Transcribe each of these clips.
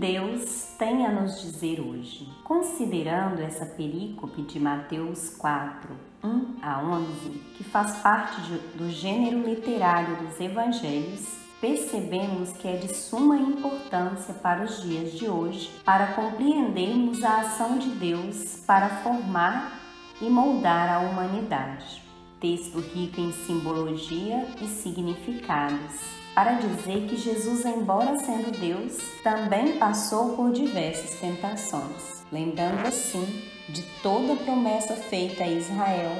Deus tem a nos dizer hoje? Considerando essa perícope de Mateus 4, 1 a 11, que faz parte de, do gênero literário dos evangelhos, percebemos que é de suma importância para os dias de hoje para compreendermos a ação de Deus para formar e moldar a humanidade. Texto rico em simbologia e significados para dizer que Jesus, embora sendo Deus, também passou por diversas tentações, lembrando assim de toda a promessa feita a Israel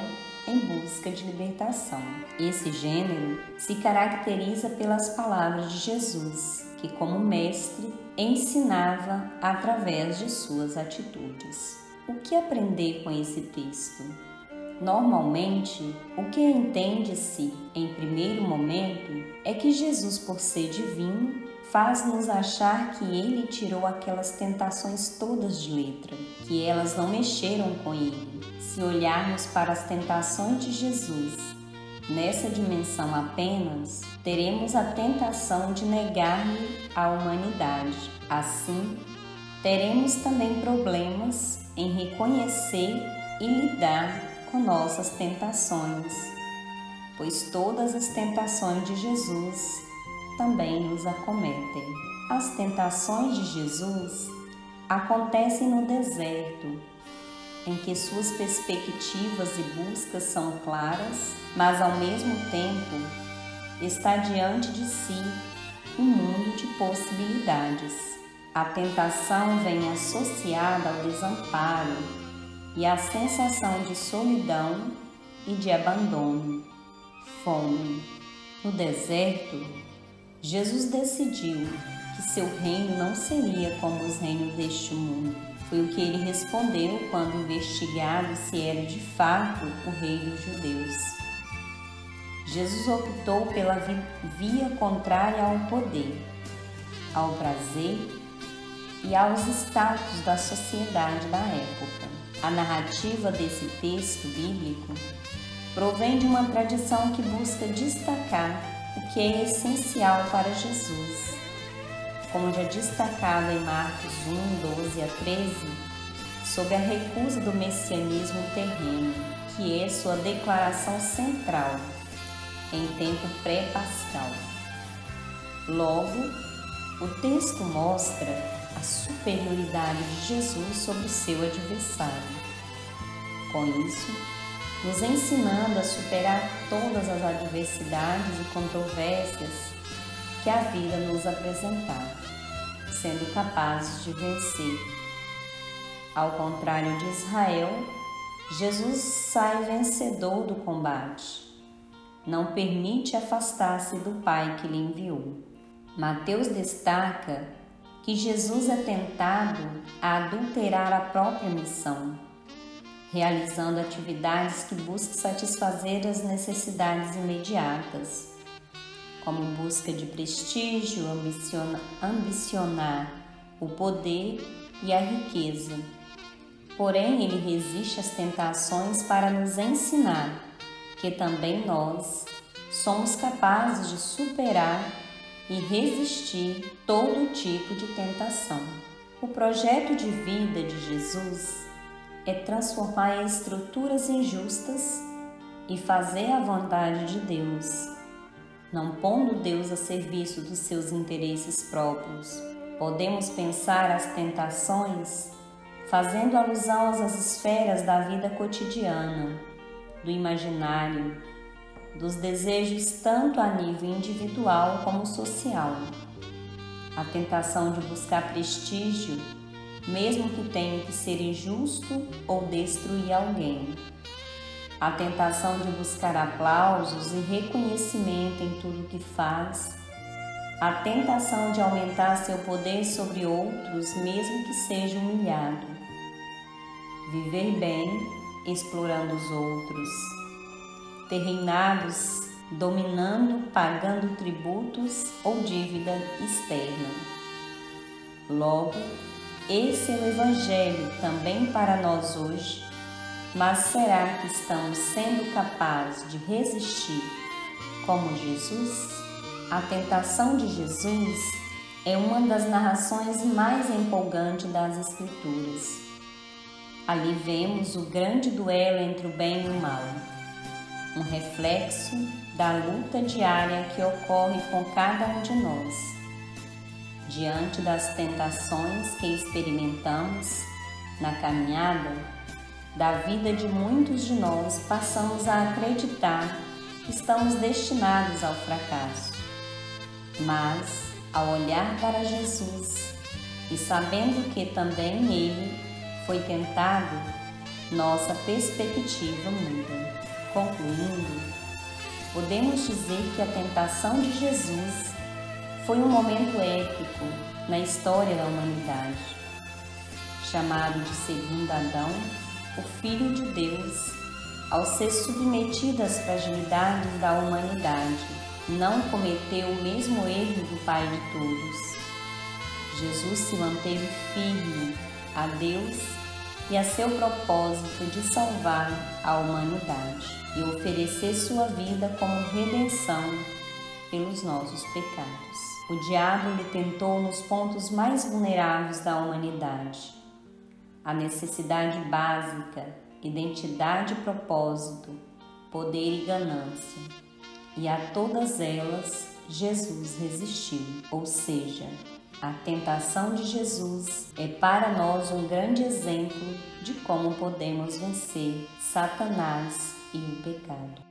em busca de libertação. Esse gênero se caracteriza pelas palavras de Jesus, que, como mestre, ensinava através de suas atitudes. O que aprender com esse texto? Normalmente, o que entende-se em primeiro momento é que Jesus, por ser divino, faz-nos achar que ele tirou aquelas tentações todas de letra, que elas não mexeram com ele. Se olharmos para as tentações de Jesus nessa dimensão apenas, teremos a tentação de negar-lhe a humanidade. Assim, teremos também problemas em reconhecer e lidar com nossas tentações, pois todas as tentações de Jesus também nos acometem. As tentações de Jesus acontecem no deserto, em que suas perspectivas e buscas são claras, mas ao mesmo tempo está diante de si um mundo de possibilidades. A tentação vem associada ao desamparo, e a sensação de solidão e de abandono, fome. No deserto, Jesus decidiu que seu reino não seria como os reinos deste mundo. Foi o que ele respondeu quando investigado se era de fato o rei dos judeus. Jesus optou pela via contrária ao poder, ao prazer e aos status da sociedade da época. A narrativa desse texto bíblico provém de uma tradição que busca destacar o que é essencial para Jesus. Como já destacado em Marcos 1, 12 a 13, sobre a recusa do messianismo terreno, que é sua declaração central em tempo pré-pascal. Logo, o texto mostra a superioridade de Jesus sobre o seu adversário. Com isso, nos ensinando a superar todas as adversidades e controvérsias que a vida nos apresentar, sendo capazes de vencer. Ao contrário de Israel, Jesus sai vencedor do combate. Não permite afastar-se do Pai que lhe enviou. Mateus destaca que Jesus é tentado a adulterar a própria missão, realizando atividades que buscam satisfazer as necessidades imediatas, como busca de prestígio, ambicionar o poder e a riqueza. Porém, ele resiste às tentações para nos ensinar que também nós somos capazes de superar e resistir todo tipo de tentação. O projeto de vida de Jesus é transformar estruturas injustas e fazer a vontade de Deus, não pondo Deus a serviço dos seus interesses próprios. Podemos pensar as tentações fazendo alusão às esferas da vida cotidiana, do imaginário, dos desejos tanto a nível individual como social. A tentação de buscar prestígio, mesmo que tenha que ser injusto ou destruir alguém. A tentação de buscar aplausos e reconhecimento em tudo que faz. A tentação de aumentar seu poder sobre outros, mesmo que seja humilhado. Viver bem, explorando os outros ter reinados dominando, pagando tributos ou dívida externa. Logo, esse é o Evangelho também para nós hoje, mas será que estamos sendo capazes de resistir como Jesus? A tentação de Jesus é uma das narrações mais empolgantes das Escrituras. Ali vemos o grande duelo entre o bem e o mal, um reflexo da luta diária que ocorre com cada um de nós. Diante das tentações que experimentamos na caminhada da vida de muitos de nós, passamos a acreditar que estamos destinados ao fracasso. Mas, ao olhar para Jesus e sabendo que também ele foi tentado, nossa perspectiva muda. Concluindo, podemos dizer que a tentação de Jesus foi um momento épico na história da humanidade. Chamado de segundo Adão, o Filho de Deus, ao ser submetido às fragilidades da humanidade, não cometeu o mesmo erro do Pai de todos. Jesus se manteve firme a Deus e a seu propósito de salvar a humanidade e oferecer sua vida como redenção pelos nossos pecados. O diabo lhe tentou nos pontos mais vulneráveis da humanidade. A necessidade básica, identidade e propósito, poder e ganância. E a todas elas Jesus resistiu, ou seja, a tentação de Jesus é para nós um grande exemplo de como podemos vencer Satanás e o pecado.